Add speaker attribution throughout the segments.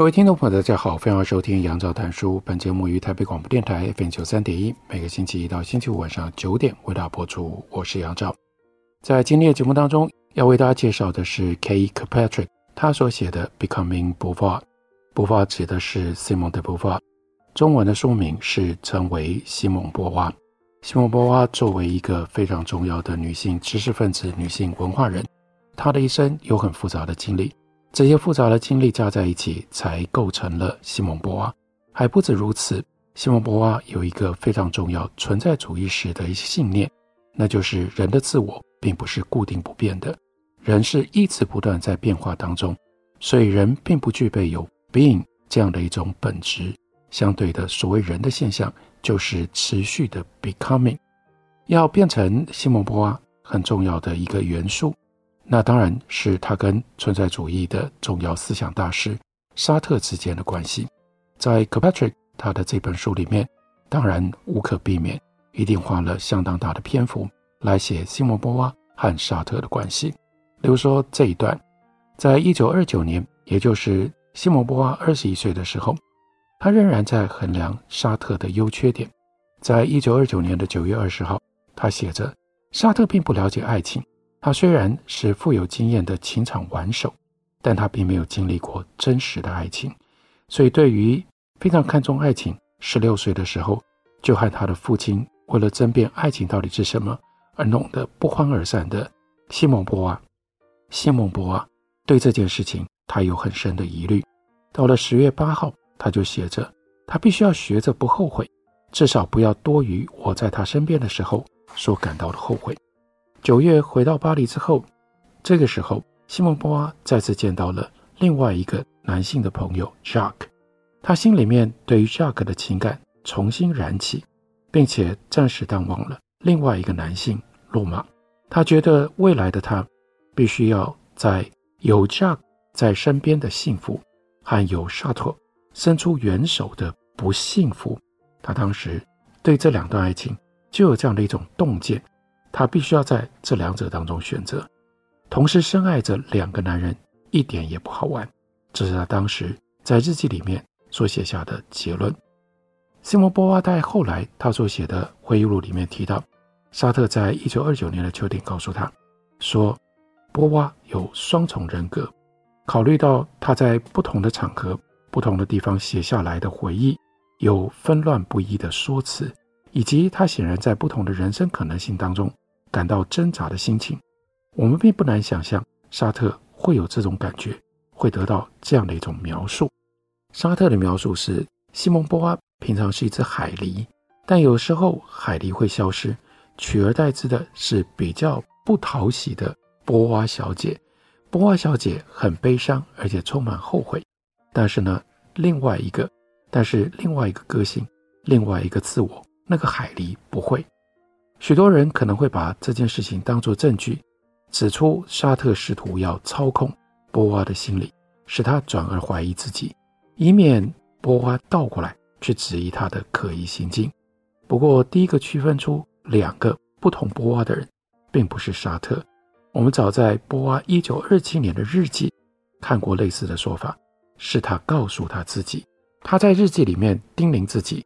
Speaker 1: 各位听众朋友，大家好，欢迎收听杨照谈书。本节目于台北广播电台 FM 九三点一，每个星期一到星期五晚上九点为大家播出。我是杨照。在今天的节目当中，要为大家介绍的是 K. k p a t r i c k 他所写的《Becoming Beauvoir》。bovar 指的是 Simon de Beauvoir，中文的书名是成为西蒙波娃。西蒙波娃作为一个非常重要的女性知识分子、女性文化人，她的一生有很复杂的经历。这些复杂的经历加在一起，才构成了西蒙波娃。还不止如此，西蒙波娃有一个非常重要存在主义史的一些信念，那就是人的自我并不是固定不变的，人是一直不断在变化当中，所以人并不具备有 being 这样的一种本质。相对的，所谓人的现象，就是持续的 becoming。要变成西蒙波娃很重要的一个元素。那当然是他跟存在主义的重要思想大师沙特之间的关系，在 k p a t r i c k 他的这本书里面，当然无可避免，一定花了相当大的篇幅来写西蒙波娃和沙特的关系。例如说这一段，在一九二九年，也就是西蒙波娃二十一岁的时候，他仍然在衡量沙特的优缺点。在一九二九年的九月二十号，他写着：沙特并不了解爱情。他虽然是富有经验的情场玩手，但他并没有经历过真实的爱情，所以对于非常看重爱情，十六岁的时候就和他的父亲为了争辩爱情到底是什么而弄得不欢而散的西蒙波娃，西蒙波娃对这件事情他有很深的疑虑。到了十月八号，他就写着，他必须要学着不后悔，至少不要多于我在他身边的时候所感到的后悔。九月回到巴黎之后，这个时候，西蒙波娃再次见到了另外一个男性的朋友 Jacques，他心里面对于 Jacques 的情感重新燃起，并且暂时淡忘了另外一个男性洛马。他觉得未来的他必须要在有 Jacques 在身边的幸福和有沙特伸出援手的不幸福。他当时对这两段爱情就有这样的一种洞见。他必须要在这两者当中选择，同时深爱着两个男人，一点也不好玩。这是他当时在日记里面所写下的结论。西蒙波娃在后来他所写的回忆录里面提到，沙特在一九二九年的秋天告诉他，说波娃有双重人格。考虑到他在不同的场合、不同的地方写下来的回忆有纷乱不一的说辞，以及他显然在不同的人生可能性当中。感到挣扎的心情，我们并不难想象沙特会有这种感觉，会得到这样的一种描述。沙特的描述是：西蒙波娃平常是一只海狸，但有时候海狸会消失，取而代之的是比较不讨喜的波娃小姐。波娃小姐很悲伤，而且充满后悔。但是呢，另外一个，但是另外一个个性，另外一个自我，那个海狸不会。许多人可能会把这件事情当作证据，指出沙特试图要操控波娃的心理，使他转而怀疑自己，以免波娃倒过来去质疑他的可疑行径。不过，第一个区分出两个不同波娃的人，并不是沙特。我们早在波娃一九二七年的日记看过类似的说法，是他告诉他自己，他在日记里面叮咛自己，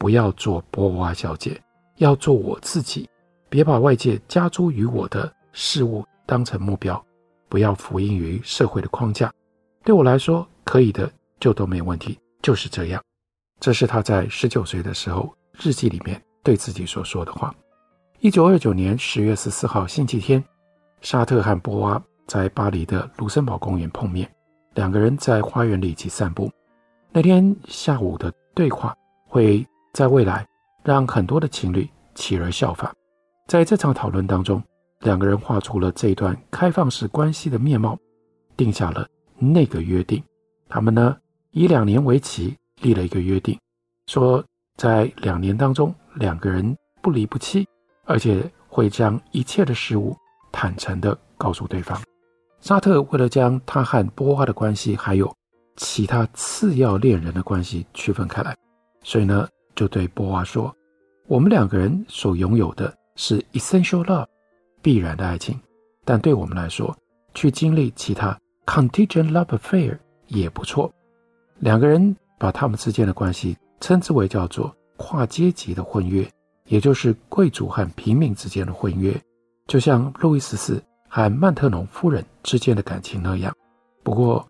Speaker 1: 不要做波娃小姐。要做我自己，别把外界加诸于我的事物当成目标，不要服膺于社会的框架。对我来说，可以的就都没问题，就是这样。这是他在十九岁的时候日记里面对自己所说的话。一九二九年十月十四号星期天，沙特和波娃在巴黎的卢森堡公园碰面，两个人在花园里一起散步。那天下午的对话会在未来。让很多的情侣起而效仿，在这场讨论当中，两个人画出了这一段开放式关系的面貌，定下了那个约定。他们呢，以两年为期立了一个约定，说在两年当中，两个人不离不弃，而且会将一切的事物坦诚地告诉对方。沙特为了将他和波娃的关系，还有其他次要恋人的关系区分开来，所以呢，就对波娃说：“我们两个人所拥有的是 essential love，必然的爱情，但对我们来说，去经历其他 contingent love affair。”也不错，两个人把他们之间的关系称之为叫做跨阶级的婚约，也就是贵族和平民之间的婚约，就像路易十四和曼特农夫人之间的感情那样。不过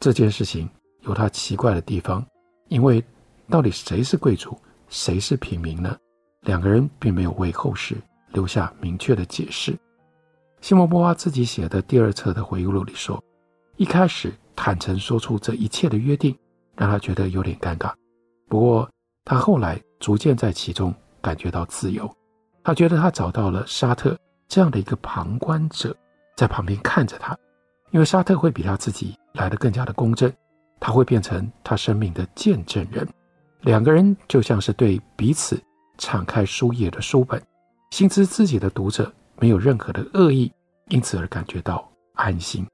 Speaker 1: 这件事情有它奇怪的地方，因为到底谁是贵族，谁是平民呢？两个人并没有为后世留下明确的解释。西蒙波娃自己写的第二册的回忆录里说，一开始。坦诚说出这一切的约定，让他觉得有点尴尬。不过，他后来逐渐在其中感觉到自由。他觉得他找到了沙特这样的一个旁观者，在旁边看着他，因为沙特会比他自己来的更加的公正，他会变成他生命的见证人。两个人就像是对彼此敞开书页的书本，心知自己的读者没有任何的恶意，因此而感觉到安心。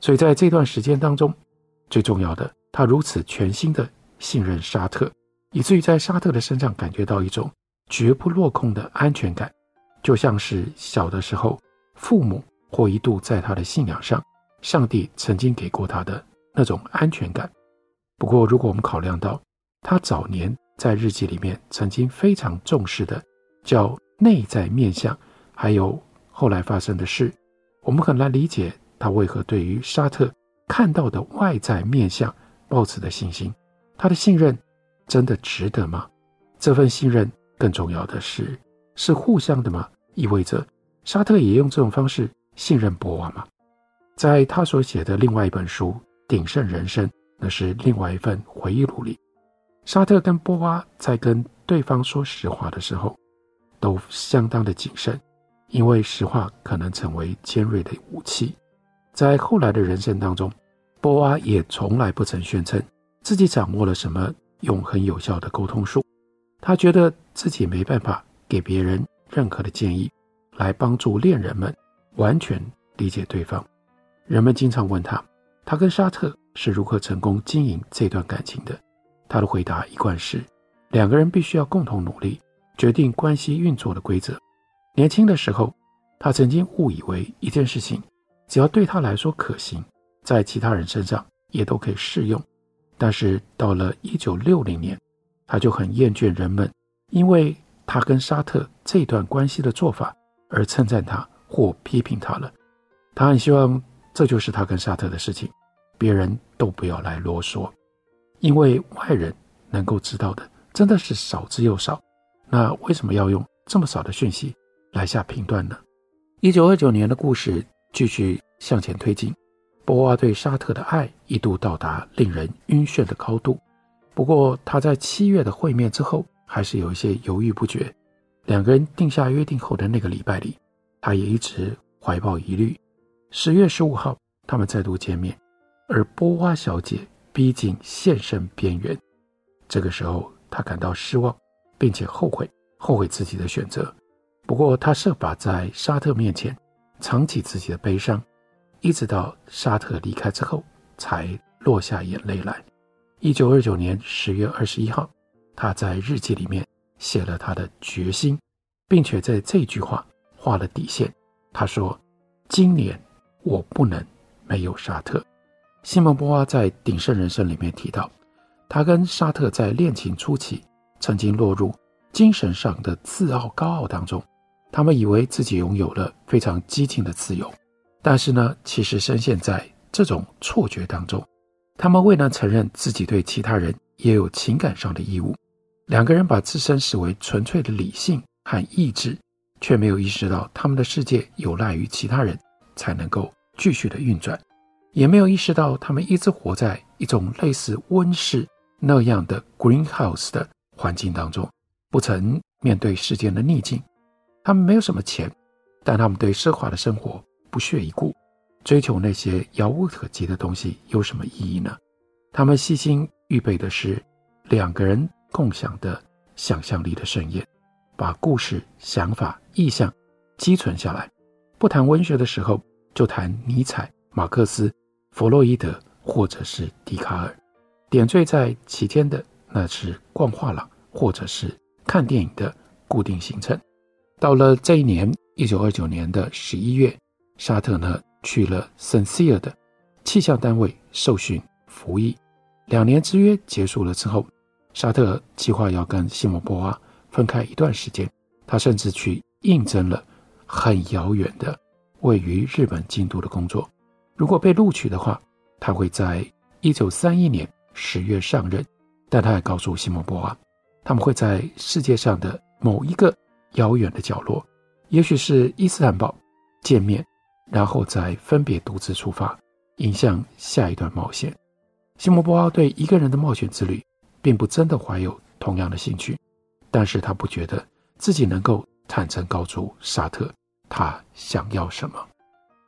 Speaker 1: 所以在这段时间当中，最重要的，他如此全心的信任沙特，以至于在沙特的身上感觉到一种绝不落空的安全感，就像是小的时候父母或一度在他的信仰上，上帝曾经给过他的那种安全感。不过，如果我们考量到他早年在日记里面曾经非常重视的叫内在面相，还有后来发生的事，我们很难理解。他为何对于沙特看到的外在面相抱持的信心？他的信任真的值得吗？这份信任更重要的是，是互相的吗？意味着沙特也用这种方式信任博娃吗？在他所写的另外一本书《鼎盛人生》，那是另外一份回忆录里，沙特跟波娃在跟对方说实话的时候，都相当的谨慎，因为实话可能成为尖锐的武器。在后来的人生当中，波娃也从来不曾宣称自己掌握了什么永恒有效的沟通术。他觉得自己没办法给别人任何的建议，来帮助恋人们完全理解对方。人们经常问他，他跟沙特是如何成功经营这段感情的。他的回答一贯是：两个人必须要共同努力，决定关系运作的规则。年轻的时候，他曾经误以为一件事情。只要对他来说可行，在其他人身上也都可以适用。但是到了一九六零年，他就很厌倦人们因为他跟沙特这段关系的做法而称赞他或批评他了。他很希望这就是他跟沙特的事情，别人都不要来啰嗦，因为外人能够知道的真的是少之又少。那为什么要用这么少的讯息来下评断呢？一九二九年的故事。继续向前推进，波娃对沙特的爱一度到达令人晕眩的高度。不过，他在七月的会面之后，还是有一些犹豫不决。两个人定下约定后的那个礼拜里，他也一直怀抱疑虑。十月十五号，他们再度见面，而波娃小姐逼近现身边缘。这个时候，他感到失望，并且后悔，后悔自己的选择。不过，他设法在沙特面前。藏起自己的悲伤，一直到沙特离开之后，才落下眼泪来。一九二九年十月二十一号，他在日记里面写了他的决心，并且在这句话画了底线。他说：“今年我不能没有沙特。”西蒙波娃在《鼎盛人生》里面提到，他跟沙特在恋情初期曾经落入精神上的自傲高傲当中。他们以为自己拥有了非常激进的自由，但是呢，其实深陷在这种错觉当中。他们未能承认自己对其他人也有情感上的义务。两个人把自身视为纯粹的理性和意志，却没有意识到他们的世界有赖于其他人才能够继续的运转，也没有意识到他们一直活在一种类似温室那样的 greenhouse 的环境当中，不曾面对世间的逆境。他们没有什么钱，但他们对奢华的生活不屑一顾，追求那些遥不可及的东西有什么意义呢？他们细心预备的是两个人共享的想象力的盛宴，把故事、想法、意象积存下来。不谈文学的时候，就谈尼采、马克思、弗洛伊德，或者是笛卡尔。点缀在其间的，那是逛画廊，或者是看电影的固定行程。到了这一年，一九二九年的十一月，沙特呢去了圣西尔的气象单位受训服役。两年之约结束了之后，沙特计划要跟西蒙波娃分开一段时间。他甚至去应征了很遥远的位于日本京都的工作。如果被录取的话，他会在一九三一年。十月上任，但他还告诉西蒙波娃，他们会在世界上的某一个遥远的角落，也许是伊斯坦堡见面，然后再分别独自出发，迎向下一段冒险。西蒙波娃对一个人的冒险之旅，并不真的怀有同样的兴趣，但是他不觉得自己能够坦诚告诉沙特他想要什么。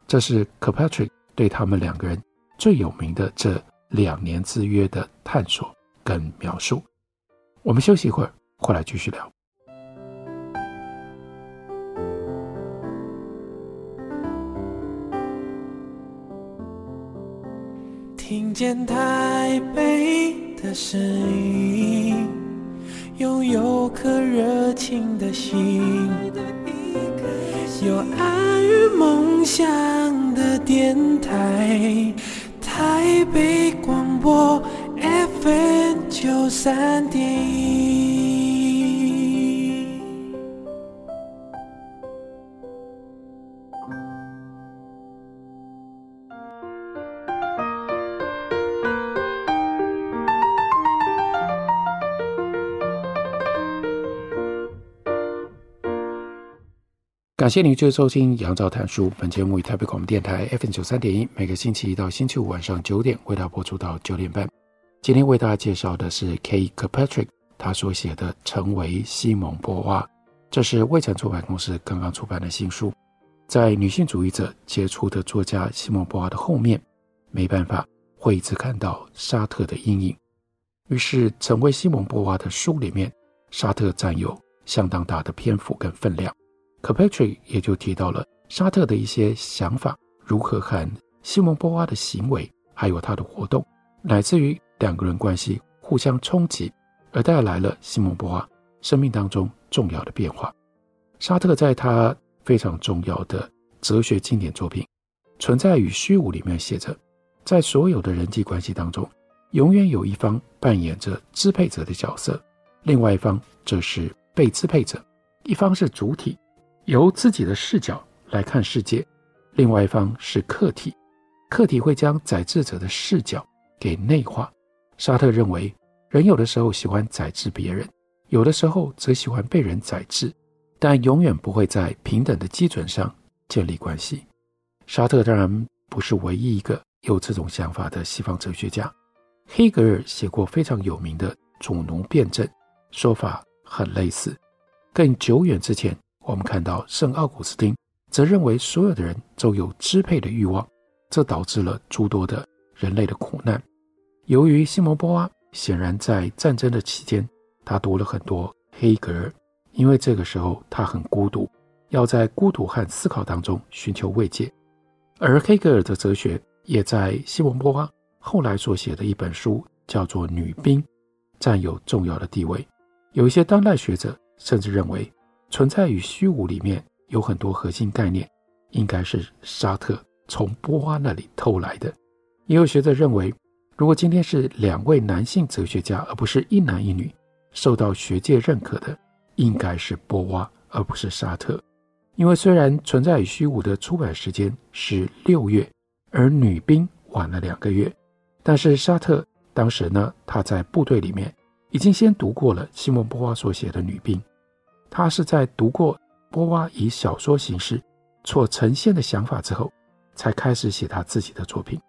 Speaker 1: 这是 Kirkpatrick 对他们两个人最有名的这。两年之约的探索跟描述，我们休息一会儿，回来继续聊。
Speaker 2: 听见台北的声音，拥有颗热情的心，有爱与梦想的电台。台北广播 FM 九三点一，
Speaker 1: 感谢您继续收听《杨照谈书》。本节目以台北广播电台 FM 九三点一，每个星期一到星期五晚上九点为大家播出到九点半。今天为大家介绍的是 K 一 K Patrick 他所写的《成为西蒙波娃》，这是未城出版公司刚刚出版的新书。在女性主义者杰出的作家西蒙波娃的后面，没办法会一直看到沙特的阴影。于是，《成为西蒙波娃》的书里面，沙特占有相当大的篇幅跟分量。C a p a t r i c k 也就提到了沙特的一些想法，如何和西蒙波娃的行为，还有他的活动，乃至于两个人关系互相冲击，而带来了西蒙波娃生命当中重要的变化。沙特在他非常重要的哲学经典作品《存在与虚无》里面写着，在所有的人际关系当中，永远有一方扮演着支配者的角色，另外一方则是被支配者，一方是主体。由自己的视角来看世界，另外一方是客体，客体会将宰制者的视角给内化。沙特认为，人有的时候喜欢宰制别人，有的时候则喜欢被人宰制，但永远不会在平等的基准上建立关系。沙特当然不是唯一一个有这种想法的西方哲学家，黑格尔写过非常有名的主奴辩证，说法很类似。更久远之前。我们看到圣奥古斯丁则认为所有的人都有支配的欲望，这导致了诸多的人类的苦难。由于西蒙波娃显然在战争的期间，他读了很多黑格尔，因为这个时候他很孤独，要在孤独和思考当中寻求慰藉。而黑格尔的哲学也在西蒙波娃后来所写的一本书叫做《女兵》占有重要的地位。有一些当代学者甚至认为。存在与虚无里面有很多核心概念，应该是沙特从波娃那里偷来的。也有学者认为，如果今天是两位男性哲学家，而不是一男一女，受到学界认可的，应该是波娃，而不是沙特。因为虽然存在与虚无的出版时间是六月，而女兵晚了两个月，但是沙特当时呢，他在部队里面已经先读过了西蒙波娃所写的女兵。他是在读过波娃以小说形式所呈现的想法之后，才开始写他自己的作品。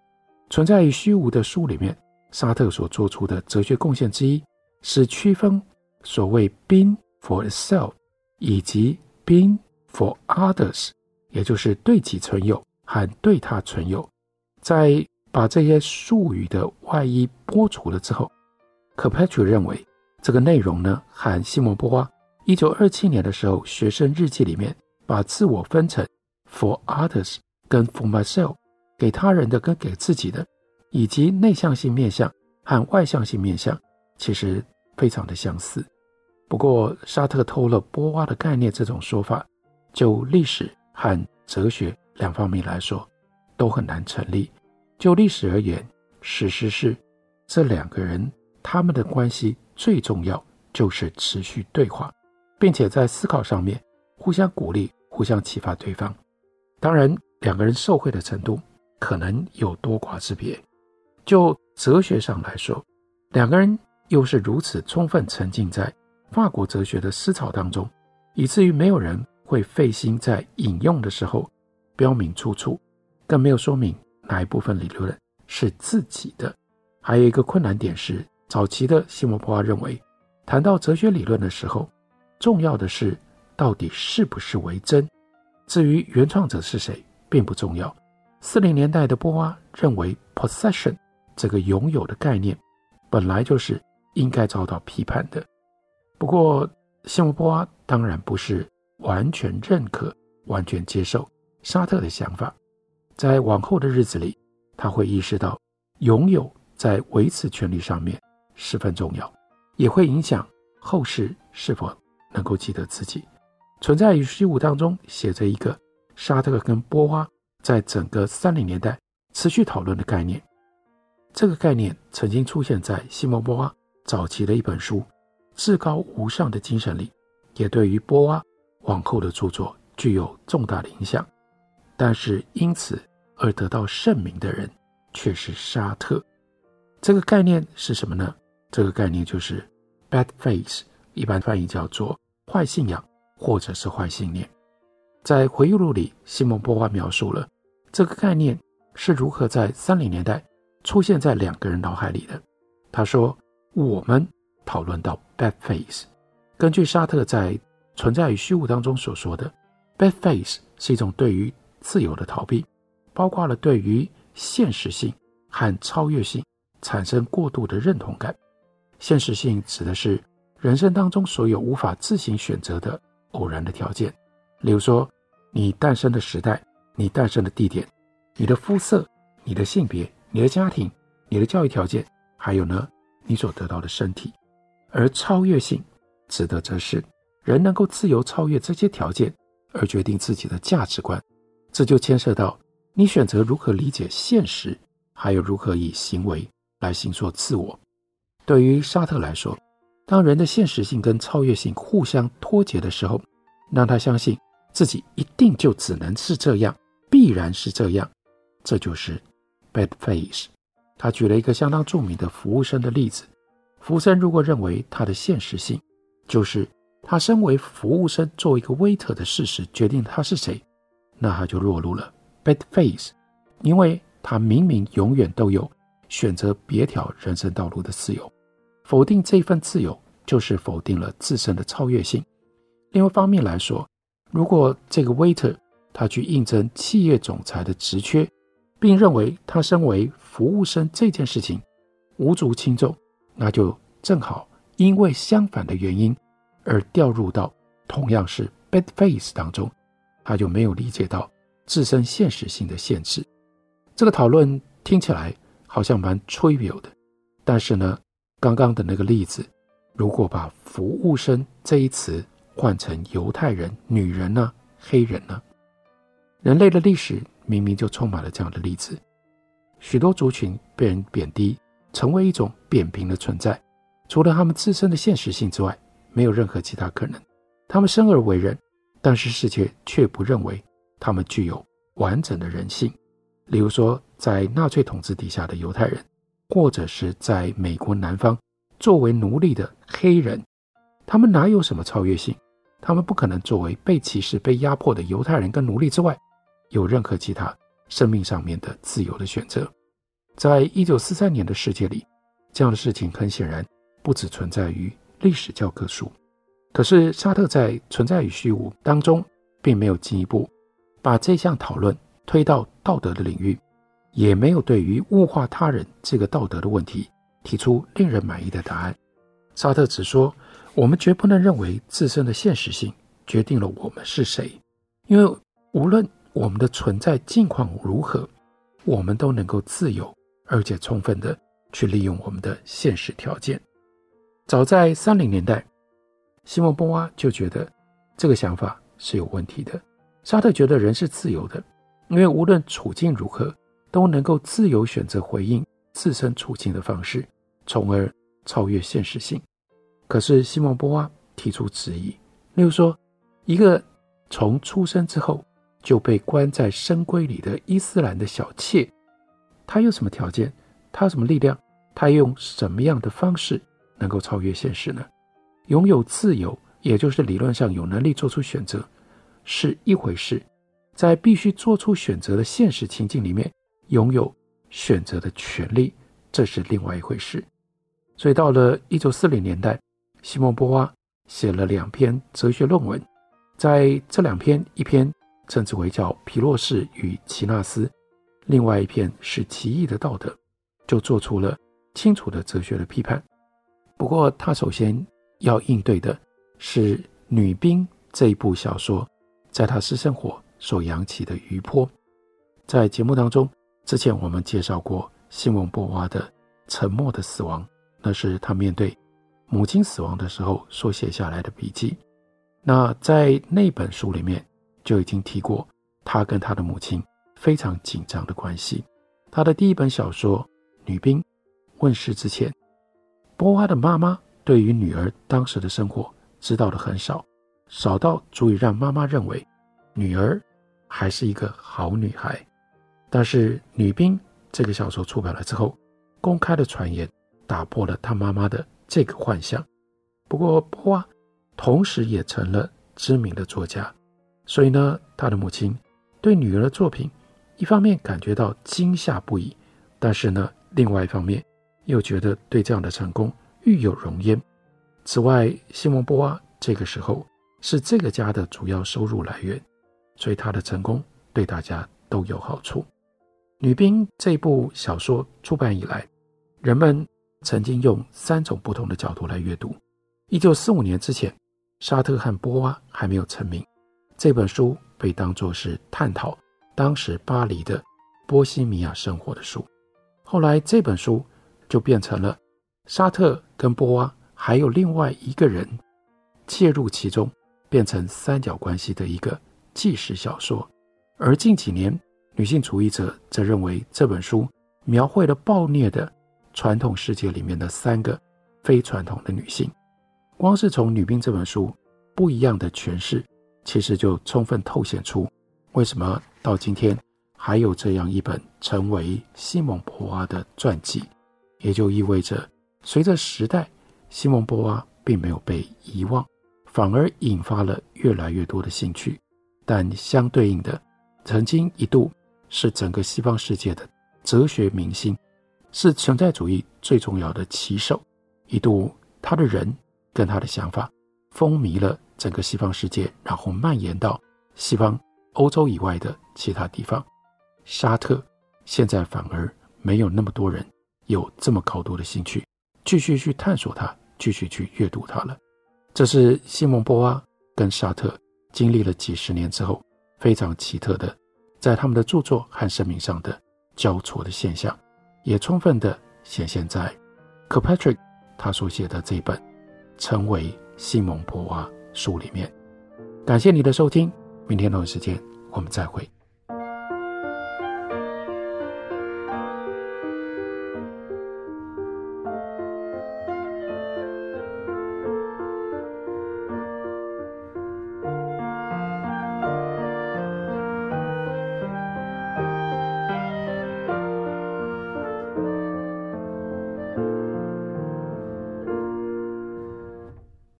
Speaker 1: 存在于虚无的书里面，沙特所做出的哲学贡献之一，是区分所谓 being for itself 以及 being for others 也就是对己存有和对他存有，在把这些术语的外衣剥除了之后，Kirkpatrick 认为这个内容呢，和西蒙波娃一九二七年的时候学生日记里面把自我分成 for others 跟 for myself，给他人的跟给自己的，以及内向性面向和外向性面向，其实非常的相似。不过沙特偷了波娃的概念这种说法，就历史和哲学两方面来说，都很难成立。就历史而言，事实是这两个人他们的关系最重要就是持续对话，并且在思考上面互相鼓励、互相启发对方。当然，两个人受惠的程度可能有多寡之别。就哲学上来说，两个人又是如此充分沉浸在法国哲学的思潮当中，以至于没有人会费心在引用的时候标明出处，更没有说明。哪一部分理论是自己的？还有一个困难点是，早期的西蒙波娃认为，谈到哲学理论的时候，重要的是到底是不是为真，至于原创者是谁并不重要。四零年代的波娃认为，possession 这个拥有的概念本来就是应该遭到批判的。不过，西蒙波娃当然不是完全认可、完全接受沙特的想法。在往后的日子里，他会意识到拥有在维持权利上面十分重要，也会影响后世是否能够记得自己。存在与虚无当中写着一个沙特跟波娃在整个三零年代持续讨论的概念。这个概念曾经出现在西蒙波娃早期的一本书《至高无上的精神》里，也对于波娃往后的著作具有重大的影响。但是因此而得到盛名的人却是沙特。这个概念是什么呢？这个概念就是 bad faith，一般翻译叫做坏信仰或者是坏信念。在回忆录里，西蒙波娃描述了这个概念是如何在三零年代出现在两个人脑海里的。他说：“我们讨论到 bad faith，根据沙特在《存在与虚无》当中所说的，bad faith 是一种对于自由的逃避，包括了对于现实性和超越性产生过度的认同感。现实性指的是人生当中所有无法自行选择的偶然的条件，例如说你诞生的时代、你诞生的地点、你的肤色、你的性别、你的家庭、你的教育条件，还有呢，你所得到的身体。而超越性指的则是人能够自由超越这些条件，而决定自己的价值观。这就牵涉到你选择如何理解现实，还有如何以行为来形塑自我。对于沙特来说，当人的现实性跟超越性互相脱节的时候，让他相信自己一定就只能是这样，必然是这样，这就是 bad face。他举了一个相当著名的服务生的例子：服务生如果认为他的现实性就是他身为服务生作为一个 waiter 的事实决定他是谁。那他就落入了 bad face，因为他明明永远都有选择别条人生道路的自由，否定这份自由就是否定了自身的超越性。另外一方面来说，如果这个 waiter 他去应征企业总裁的职缺，并认为他身为服务生这件事情无足轻重，那就正好因为相反的原因而掉入到同样是 bad face 当中。他就没有理解到自身现实性的限制。这个讨论听起来好像蛮 trivial 的，但是呢，刚刚的那个例子，如果把“服务生”这一词换成犹太人、女人呢、黑人呢？人类的历史明明就充满了这样的例子：许多族群被人贬低，成为一种扁平的存在，除了他们自身的现实性之外，没有任何其他可能。他们生而为人。但是世界却不认为他们具有完整的人性，例如说，在纳粹统治底下的犹太人，或者是在美国南方作为奴隶的黑人，他们哪有什么超越性？他们不可能作为被歧视、被压迫的犹太人跟奴隶之外，有任何其他生命上面的自由的选择。在一九四三年的世界里，这样的事情很显然不只存在于历史教科书。可是沙特在《存在与虚无》当中，并没有进一步把这项讨论推到道德的领域，也没有对于物化他人这个道德的问题提出令人满意的答案。沙特只说：“我们绝不能认为自身的现实性决定了我们是谁，因为无论我们的存在境况如何，我们都能够自由而且充分地去利用我们的现实条件。”早在三零年代，西蒙波娃就觉得这个想法是有问题的。沙特觉得人是自由的，因为无论处境如何，都能够自由选择回应自身处境的方式，从而超越现实性。可是西蒙波娃提出质疑，例如说，一个从出生之后就被关在深闺里的伊斯兰的小妾，他有什么条件？他有什么力量？他用什么样的方式能够超越现实呢？拥有自由，也就是理论上有能力做出选择。是一回事，在必须做出选择的现实情境里面，拥有选择的权利，这是另外一回事。所以到了一九四零年代，西蒙波娃写了两篇哲学论文，在这两篇，一篇称之为叫《皮洛士与齐纳斯》，另外一篇是《奇异的道德》，就做出了清楚的哲学的批判。不过他首先要应对的是《女兵》这一部小说。在他私生活所扬起的余波，在节目当中，之前我们介绍过新闻波娃的《沉默的死亡》，那是他面对母亲死亡的时候所写下来的笔记。那在那本书里面就已经提过他跟他的母亲非常紧张的关系。他的第一本小说《女兵》问世之前，波娃的妈妈对于女儿当时的生活知道的很少。少到足以让妈妈认为女儿还是一个好女孩，但是《女兵》这个小说出版了之后，公开的传言打破了她妈妈的这个幻想。不过波娃同时也成了知名的作家，所以呢，她的母亲对女儿的作品一方面感觉到惊吓不已，但是呢，另外一方面又觉得对这样的成功欲有荣焉。此外，西蒙波娃这个时候。是这个家的主要收入来源，所以他的成功对大家都有好处。《女兵》这部小说出版以来，人们曾经用三种不同的角度来阅读。一九四五年之前，沙特和波娃还没有成名，这本书被当作是探讨当时巴黎的波西米亚生活的书。后来这本书就变成了沙特跟波娃还有另外一个人介入其中。变成三角关系的一个纪实小说，而近几年，女性主义者则认为这本书描绘了暴虐的传统世界里面的三个非传统的女性。光是从《女兵》这本书不一样的诠释，其实就充分透显出为什么到今天还有这样一本成为西蒙波娃的传记，也就意味着随着时代，西蒙波娃并没有被遗忘。反而引发了越来越多的兴趣，但相对应的，曾经一度是整个西方世界的哲学明星，是存在主义最重要的旗手。一度他的人跟他的想法风靡了整个西方世界，然后蔓延到西方欧洲以外的其他地方。沙特现在反而没有那么多人有这么高度的兴趣，继续去探索它，继续去阅读它了。这是西蒙波娃跟沙特经历了几十年之后非常奇特的，在他们的著作和生命上的交错的现象，也充分的显现在 Kirkpatrick 他所写的这本《成为西蒙波娃》书里面。感谢你的收听，明天同一时间我们再会。